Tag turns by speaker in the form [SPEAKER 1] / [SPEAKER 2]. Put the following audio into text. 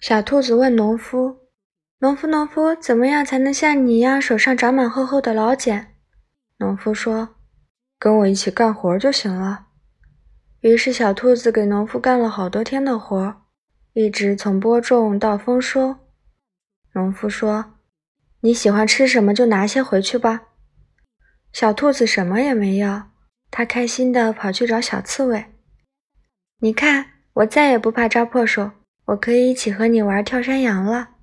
[SPEAKER 1] 小兔子问农夫：“农夫，农夫，怎么样才能像你一样手上长满厚厚的老茧？”农夫说：“
[SPEAKER 2] 跟我一起干活就行了。”
[SPEAKER 1] 于是小兔子给农夫干了好多天的活，一直从播种到丰收。农夫说：“你喜欢吃什么就拿些回去吧。”小兔子什么也没要，它开心地跑去找小刺猬。你看，我再也不怕扎破手，我可以一起和你玩跳山羊了。